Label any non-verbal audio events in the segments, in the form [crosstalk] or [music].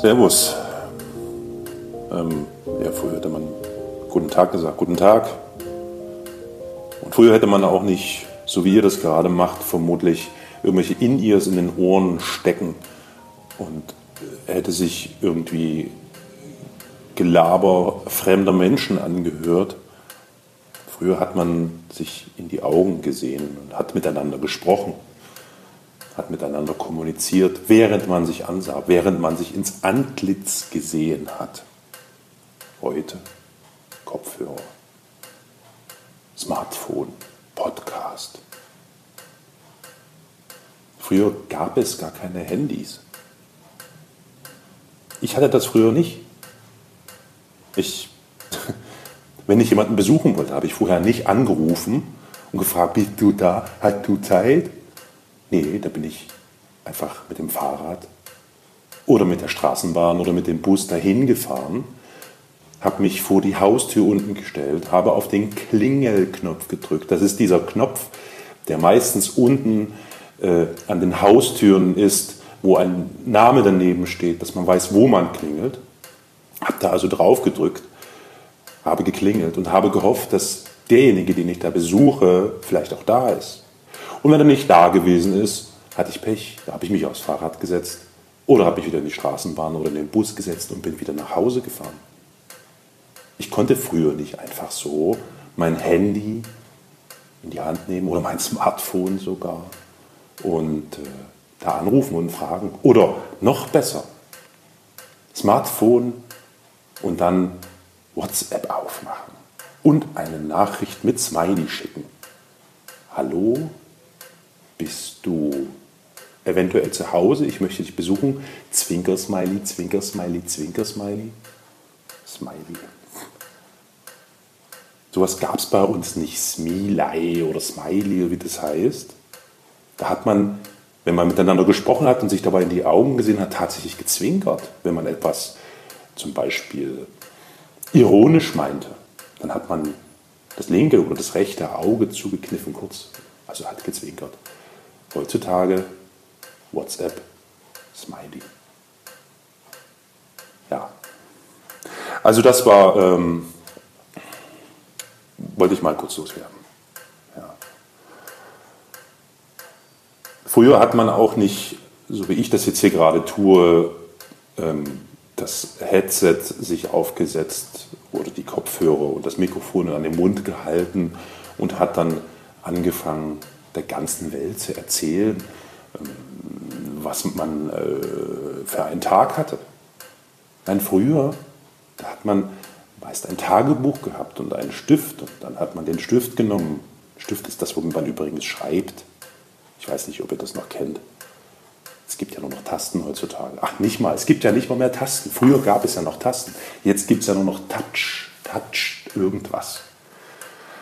Servus. Ähm, ja, früher hätte man Guten Tag gesagt, Guten Tag. Und früher hätte man auch nicht, so wie ihr das gerade macht, vermutlich irgendwelche In-Ears in den Ohren stecken und er hätte sich irgendwie Gelaber fremder Menschen angehört. Früher hat man sich in die Augen gesehen und hat miteinander gesprochen, hat miteinander kommuniziert, während man sich ansah, während man sich ins Antlitz gesehen hat. Heute Kopfhörer, Smartphone, Podcast. Früher gab es gar keine Handys. Ich hatte das früher nicht. Ich, [laughs] wenn ich jemanden besuchen wollte, habe ich vorher nicht angerufen und gefragt, bist du da? Hast du Zeit? Nee, da bin ich einfach mit dem Fahrrad oder mit der Straßenbahn oder mit dem Bus dahin gefahren, habe mich vor die Haustür unten gestellt, habe auf den Klingelknopf gedrückt. Das ist dieser Knopf, der meistens unten äh, an den Haustüren ist, wo ein Name daneben steht, dass man weiß, wo man klingelt. Habe da also drauf gedrückt, habe geklingelt und habe gehofft, dass derjenige, den ich da besuche, vielleicht auch da ist. Und wenn er nicht da gewesen ist, hatte ich Pech. Da habe ich mich aufs Fahrrad gesetzt oder habe mich wieder in die Straßenbahn oder in den Bus gesetzt und bin wieder nach Hause gefahren. Ich konnte früher nicht einfach so mein Handy in die Hand nehmen oder mein [laughs] Smartphone sogar und äh, da anrufen und fragen. Oder noch besser, Smartphone und dann WhatsApp aufmachen und eine Nachricht mit Smiley schicken. Hallo, bist du eventuell zu Hause? Ich möchte dich besuchen. Zwinker-Smiley, Zwinker-Smiley, Zwinker-Smiley. Smiley. Sowas gab es bei uns nicht. Smiley oder Smiley, wie das heißt. Da hat man wenn man miteinander gesprochen hat und sich dabei in die Augen gesehen hat, tatsächlich gezwinkert, wenn man etwas zum Beispiel ironisch meinte. Dann hat man das linke oder das rechte Auge zugekniffen, kurz, also hat gezwinkert. Heutzutage WhatsApp, Smiley. Ja. Also das war, ähm, wollte ich mal kurz loswerden. Früher hat man auch nicht, so wie ich das jetzt hier gerade tue, ähm, das Headset sich aufgesetzt oder die Kopfhörer und das Mikrofon an den Mund gehalten und hat dann angefangen, der ganzen Welt zu erzählen, ähm, was man äh, für einen Tag hatte. Nein, früher, da hat man meist ein Tagebuch gehabt und einen Stift und dann hat man den Stift genommen. Stift ist das, womit man übrigens schreibt. Ich weiß nicht, ob ihr das noch kennt. Es gibt ja nur noch Tasten heutzutage. Ach, nicht mal. Es gibt ja nicht mal mehr Tasten. Früher gab es ja noch Tasten. Jetzt gibt es ja nur noch Touch. Touch irgendwas.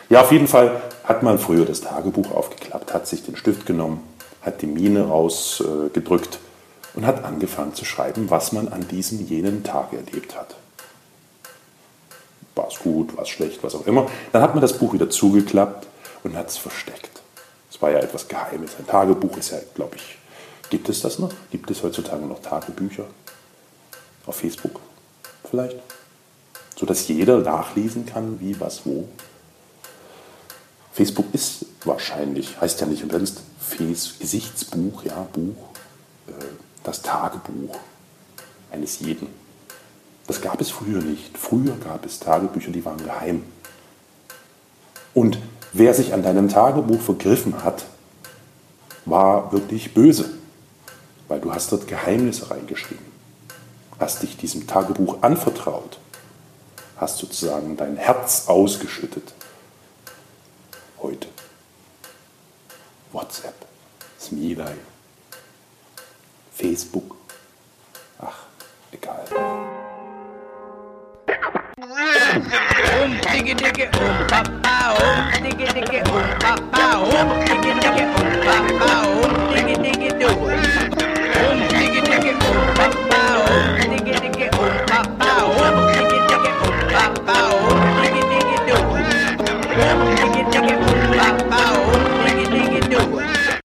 Ja, auf jeden Fall hat man früher das Tagebuch aufgeklappt, hat sich den Stift genommen, hat die Mine rausgedrückt äh, und hat angefangen zu schreiben, was man an diesem jenen Tag erlebt hat. War es gut, war es schlecht, was auch immer. Dann hat man das Buch wieder zugeklappt und hat es versteckt. Es war ja etwas Geheimes. Ein Tagebuch ist ja, glaube ich, gibt es das noch? Gibt es heutzutage noch Tagebücher? Auf Facebook vielleicht? So dass jeder nachlesen kann, wie, was, wo. Facebook ist wahrscheinlich, heißt ja nicht umsonst, Face, Gesichtsbuch, ja, Buch, äh, das Tagebuch eines jeden. Das gab es früher nicht. Früher gab es Tagebücher, die waren geheim. Und wer sich an deinem Tagebuch vergriffen hat, war wirklich böse, weil du hast dort Geheimnisse reingeschrieben, hast dich diesem Tagebuch anvertraut, hast sozusagen dein Herz ausgeschüttet. WhatsApp, Smiley, Facebook. Ach, egal. Um, dicke, dicke, um, Papa, um, dicke, dicke, um, Papa, um.